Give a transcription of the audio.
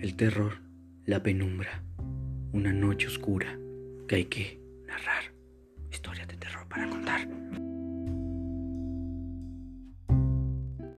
el terror, la penumbra, una noche oscura que hay que narrar. Historias de terror para contar.